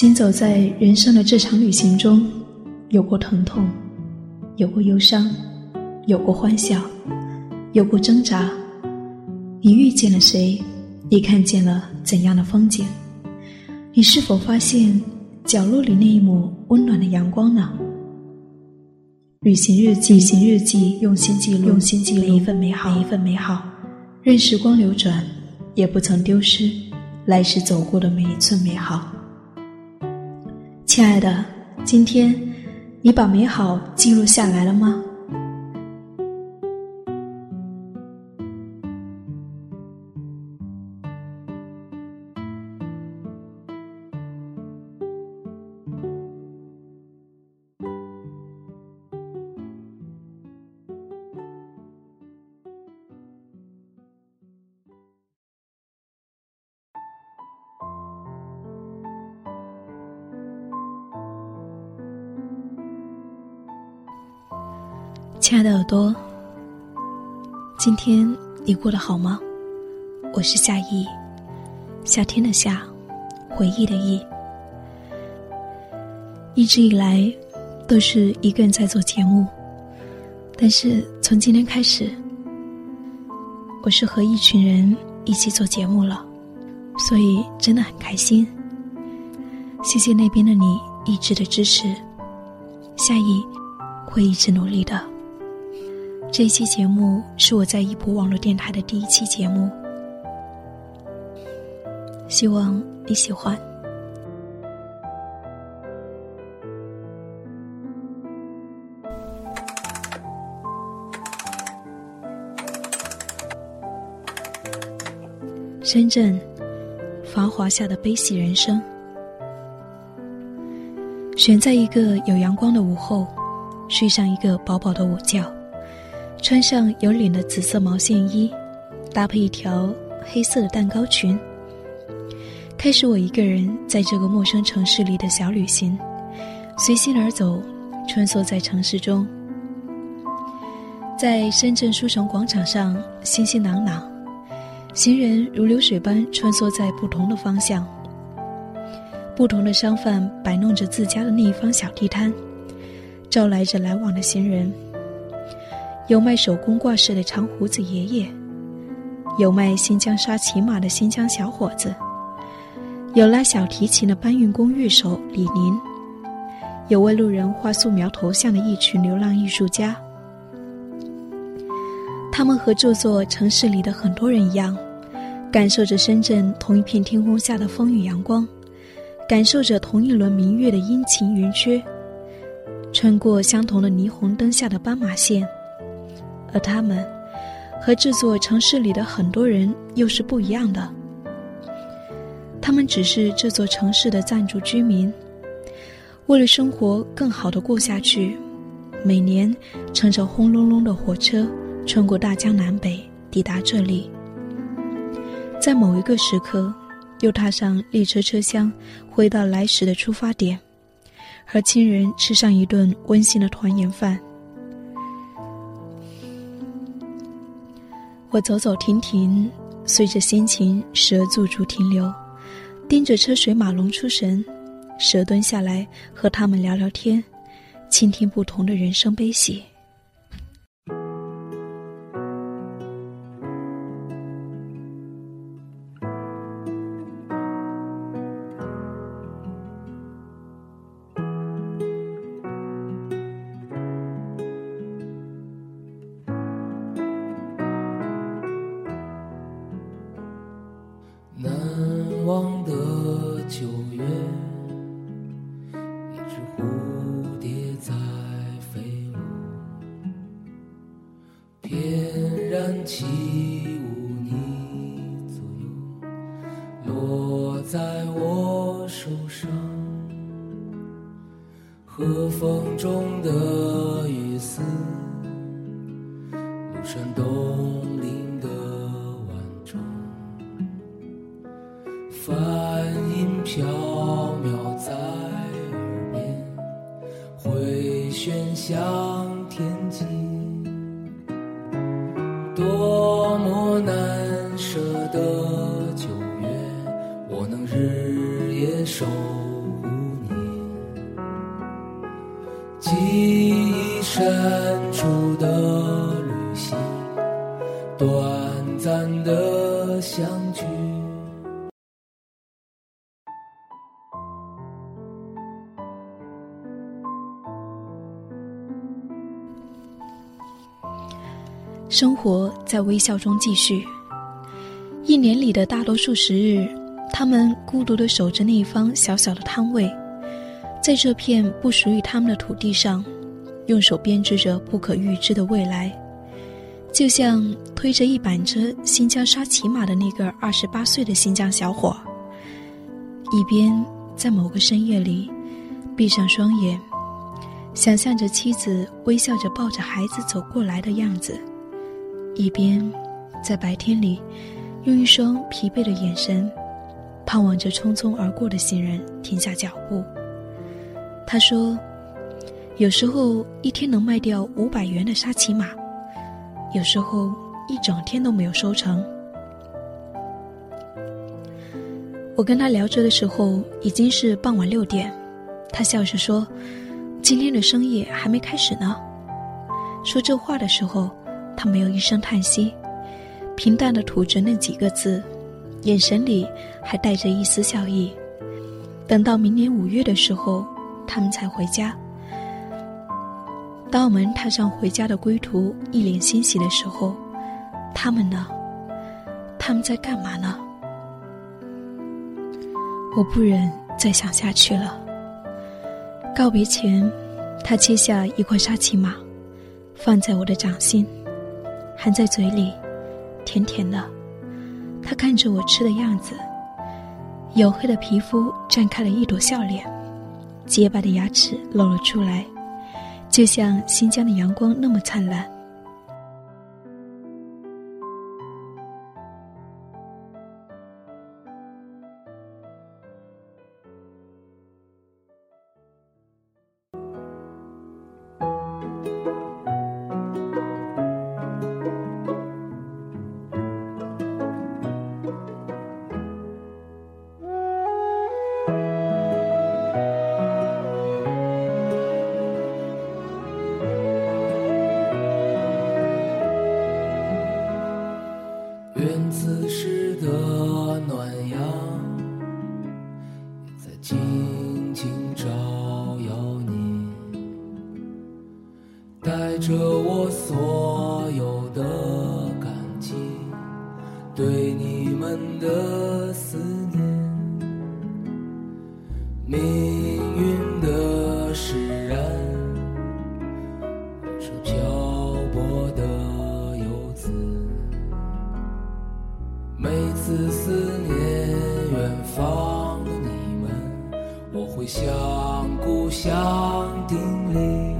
行走在人生的这场旅行中，有过疼痛，有过忧伤，有过欢笑，有过挣扎。你遇见了谁？你看见了怎样的风景？你是否发现角落里那一抹温暖的阳光呢？旅行日记，旅行日记，用心记录，用心记录每一份美好，每一份美好。任时光流转，也不曾丢失来时走过的每一寸美好。亲爱的，今天你把美好记录下来了吗？多，今天你过得好吗？我是夏意，夏天的夏，回忆的忆。一直以来都是一个人在做节目，但是从今天开始，我是和一群人一起做节目了，所以真的很开心。谢谢那边的你一直的支持，夏意会一直努力的。这一期节目是我在一博网络电台的第一期节目，希望你喜欢。深圳，繁华下的悲喜人生。选在一个有阳光的午后，睡上一个饱饱的午觉。穿上有领的紫色毛线衣，搭配一条黑色的蛋糕裙，开始我一个人在这个陌生城市里的小旅行，随心而走，穿梭在城市中。在深圳书城广场上，熙熙攘攘，行人如流水般穿梭在不同的方向，不同的商贩摆弄着自家的那一方小地摊，招来着来往的行人。有卖手工挂饰的长胡子爷爷，有卖新疆沙骑马的新疆小伙子，有拉小提琴的搬运工乐手李宁，有为路人画素描头像的一群流浪艺术家。他们和这座城市里的很多人一样，感受着深圳同一片天空下的风雨阳光，感受着同一轮明月的阴晴圆缺，穿过相同的霓虹灯下的斑马线。而他们，和这座城市里的很多人又是不一样的。他们只是这座城市的暂住居民，为了生活更好的过下去，每年乘着轰隆隆的火车穿过大江南北抵达这里，在某一个时刻，又踏上列车车厢，回到来时的出发点，和亲人吃上一顿温馨的团圆饭。我走走停停，随着心情蛇驻足停留，盯着车水马龙出神，蛇蹲下来和他们聊聊天，倾听不同的人生悲喜。起也守护你。记忆深处的旅行短暂的相聚。生活在微笑中继续。一年里的大多数时日他们孤独地守着那一方小小的摊位，在这片不属于他们的土地上，用手编织着不可预知的未来，就像推着一板车新疆沙骑马的那个二十八岁的新疆小伙，一边在某个深夜里闭上双眼，想象着妻子微笑着抱着孩子走过来的样子。一边，在白天里，用一双疲惫的眼神，盼望着匆匆而过的行人停下脚步。他说：“有时候一天能卖掉五百元的沙琪玛，有时候一整天都没有收成。”我跟他聊着的时候，已经是傍晚六点。他笑着说：“今天的生意还没开始呢。”说这话的时候。他没有一声叹息，平淡的吐着那几个字，眼神里还带着一丝笑意。等到明年五月的时候，他们才回家。当我们踏上回家的归途，一脸欣喜的时候，他们呢？他们在干嘛呢？我不忍再想下去了。告别前，他切下一块沙琪玛，放在我的掌心。含在嘴里，甜甜的。他看着我吃的样子，黝黑的皮肤绽开了一朵笑脸，洁白的牙齿露了出来，就像新疆的阳光那么灿烂。思念远方的你们，我会向故乡叮咛。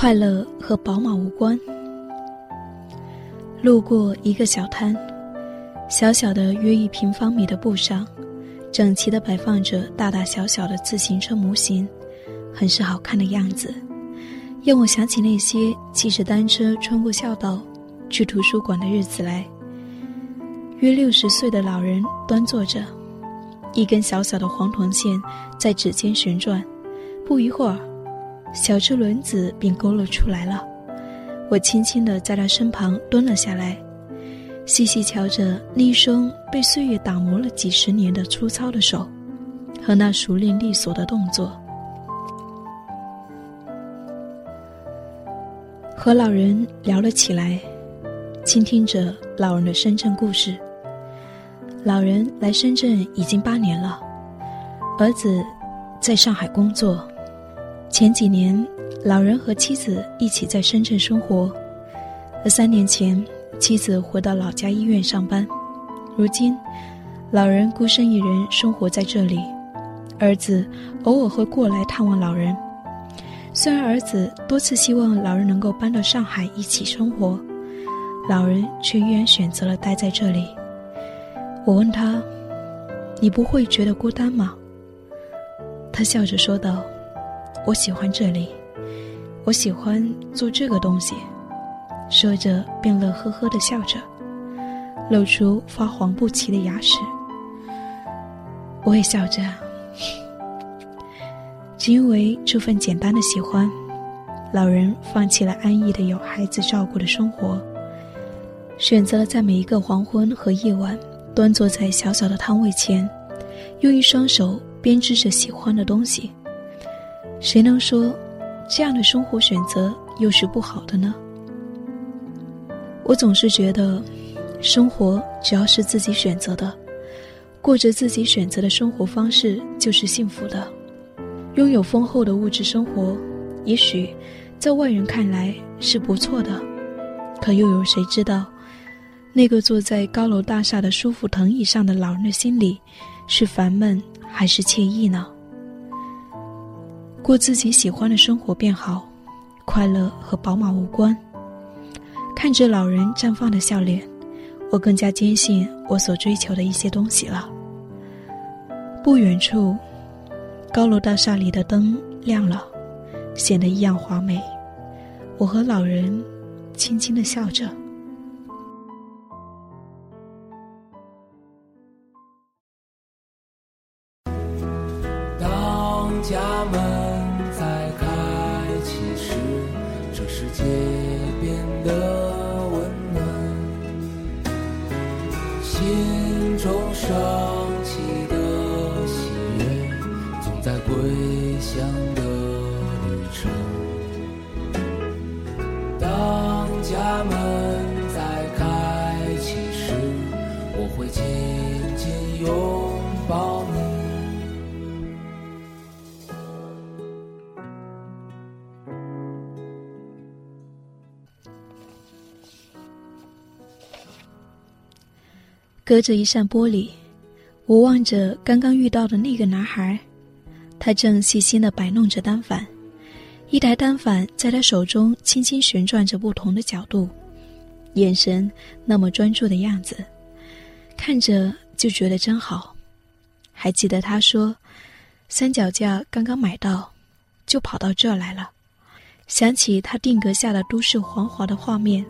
快乐和宝马无关。路过一个小摊，小小的约一平方米的布上。整齐地摆放着大大小小的自行车模型，很是好看的样子，让我想起那些骑着单车穿过校道，去图书馆的日子来。约六十岁的老人端坐着，一根小小的黄铜线在指尖旋转，不一会儿，小车轮子便勾勒出来了。我轻轻地在他身旁蹲了下来。细细瞧着那一双被岁月打磨了几十年的粗糙的手，和那熟练利索的动作，和老人聊了起来，倾听着老人的深圳故事。老人来深圳已经八年了，儿子在上海工作。前几年，老人和妻子一起在深圳生活，而三年前。妻子回到老家医院上班，如今，老人孤身一人生活在这里。儿子偶尔会过来探望老人，虽然儿子多次希望老人能够搬到上海一起生活，老人却依然选择了待在这里。我问他：“你不会觉得孤单吗？”他笑着说道：“我喜欢这里，我喜欢做这个东西。”说着便乐呵呵的笑着，露出发黄不齐的牙齿。我也笑着，只因为这份简单的喜欢，老人放弃了安逸的有孩子照顾的生活，选择了在每一个黄昏和夜晚，端坐在小小的摊位前，用一双手。编织着喜欢的东西，谁能说这样的生活选择又是不好的呢？我总是觉得，生活只要是自己选择的，过着自己选择的生活方式就是幸福的。拥有丰厚的物质生活，也许在外人看来是不错的，可又有谁知道，那个坐在高楼大厦的舒服藤椅上的老人的心里是烦闷？还是惬意呢？过自己喜欢的生活便好，快乐和宝马无关。看着老人绽放的笑脸，我更加坚信我所追求的一些东西了。不远处，高楼大厦里的灯亮了，显得异样华美。我和老人轻轻的笑着。会紧紧拥抱你。隔着一扇玻璃，我望着刚刚遇到的那个男孩，他正细心的摆弄着单反，一台单反在他手中轻轻旋转着不同的角度，眼神那么专注的样子，看着就觉得真好。还记得他说，三脚架刚刚买到，就跑到这儿来了，想起他定格下的都市繁华的画面，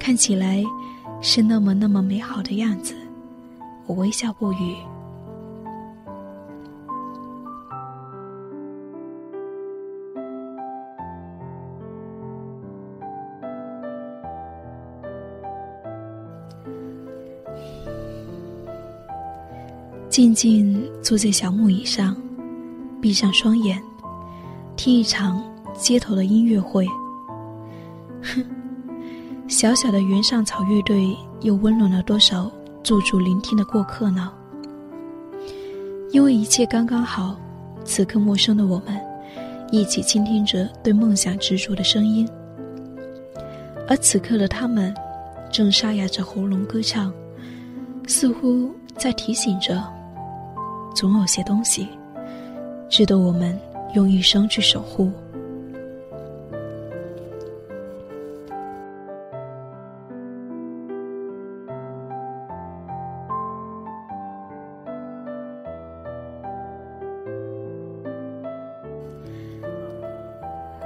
看起来。是那么那么美好的样子，我微笑不语。静静坐在小木椅上，闭上双眼，听一场街头的音乐会。哼。小小的原上草乐队又温暖了多少驻足聆听的过客呢？因为一切刚刚好，此刻陌生的我们，一起倾听着对梦想执着的声音。而此刻的他们，正沙哑着喉咙歌唱，似乎在提醒着：总有些东西，值得我们用一生去守护。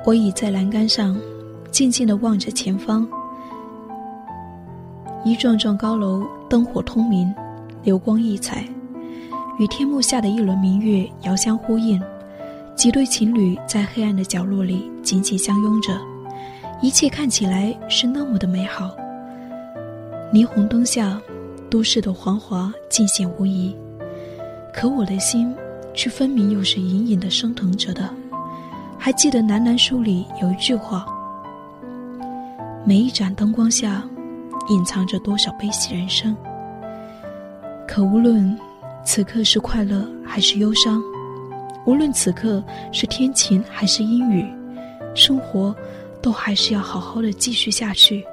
我倚在栏杆上，静静的望着前方。一幢幢高楼灯火通明，流光溢彩，与天幕下的一轮明月遥相呼应。几对情侣在黑暗的角落里紧紧相拥着，一切看起来是那么的美好。霓虹灯下，都市的繁华尽显无疑，可我的心，却分明又是隐隐的升腾着的。还记得《南南书》里有一句话：“每一盏灯光下，隐藏着多少悲喜人生。”可无论此刻是快乐还是忧伤，无论此刻是天晴还是阴雨，生活都还是要好好的继续下去。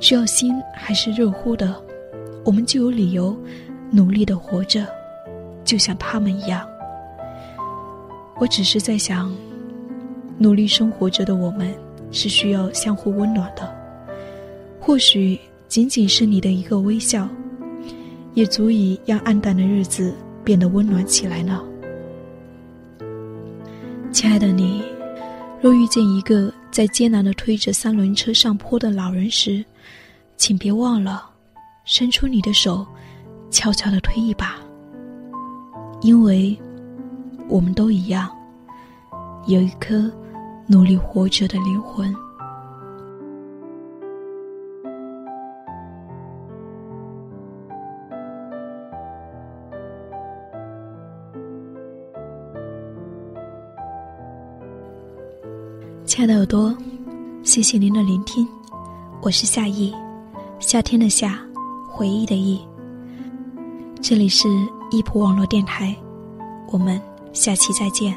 只要心还是热乎的，我们就有理由努力的活着，就像他们一样。我只是在想，努力生活着的我们是需要相互温暖的。或许仅仅是你的一个微笑，也足以让暗淡的日子变得温暖起来呢。亲爱的你，若遇见一个在艰难的推着三轮车上坡的老人时，请别忘了伸出你的手，悄悄的推一把，因为我们都一样，有一颗努力活着的灵魂。亲爱的耳朵，谢谢您的聆听，我是夏意，夏天的夏，回忆的忆。这里是易普网络电台，我们下期再见。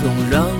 总让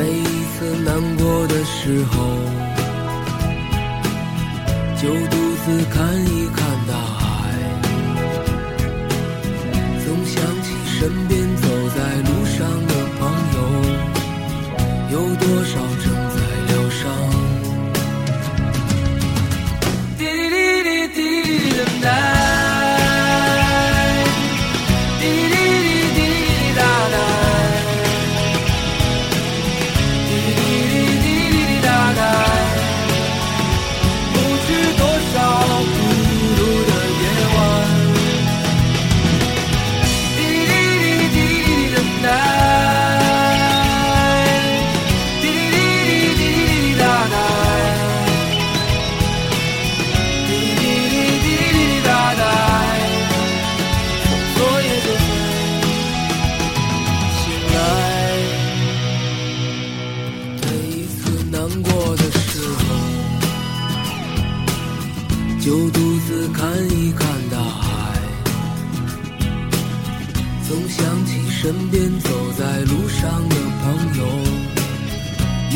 每一次难过的时候，就独自看一看大海，总想起身边走在路上的朋友，有多少正在疗伤。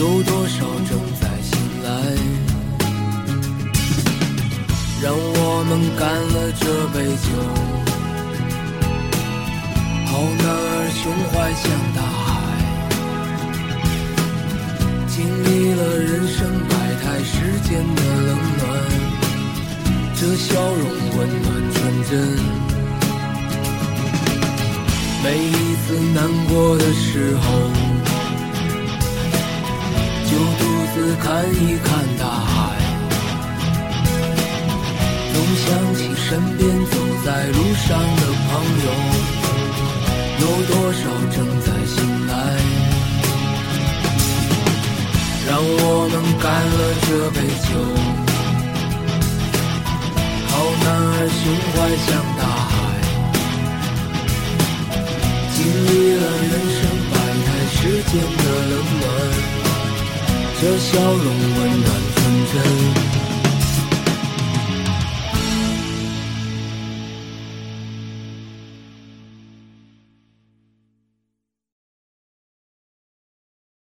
有多少正在醒来。让我们干了这杯酒，好男儿胸怀像大海。经历了人生百态世间的冷暖，这笑容温暖纯真。每一次难过的时候，就独自看一看大海，总想起身边走在路上的朋友，有多少正在醒来。让我们干了这杯酒，好男儿胸怀像大海，经历了人生百态，世间的冷暖，的笑容温暖纯真。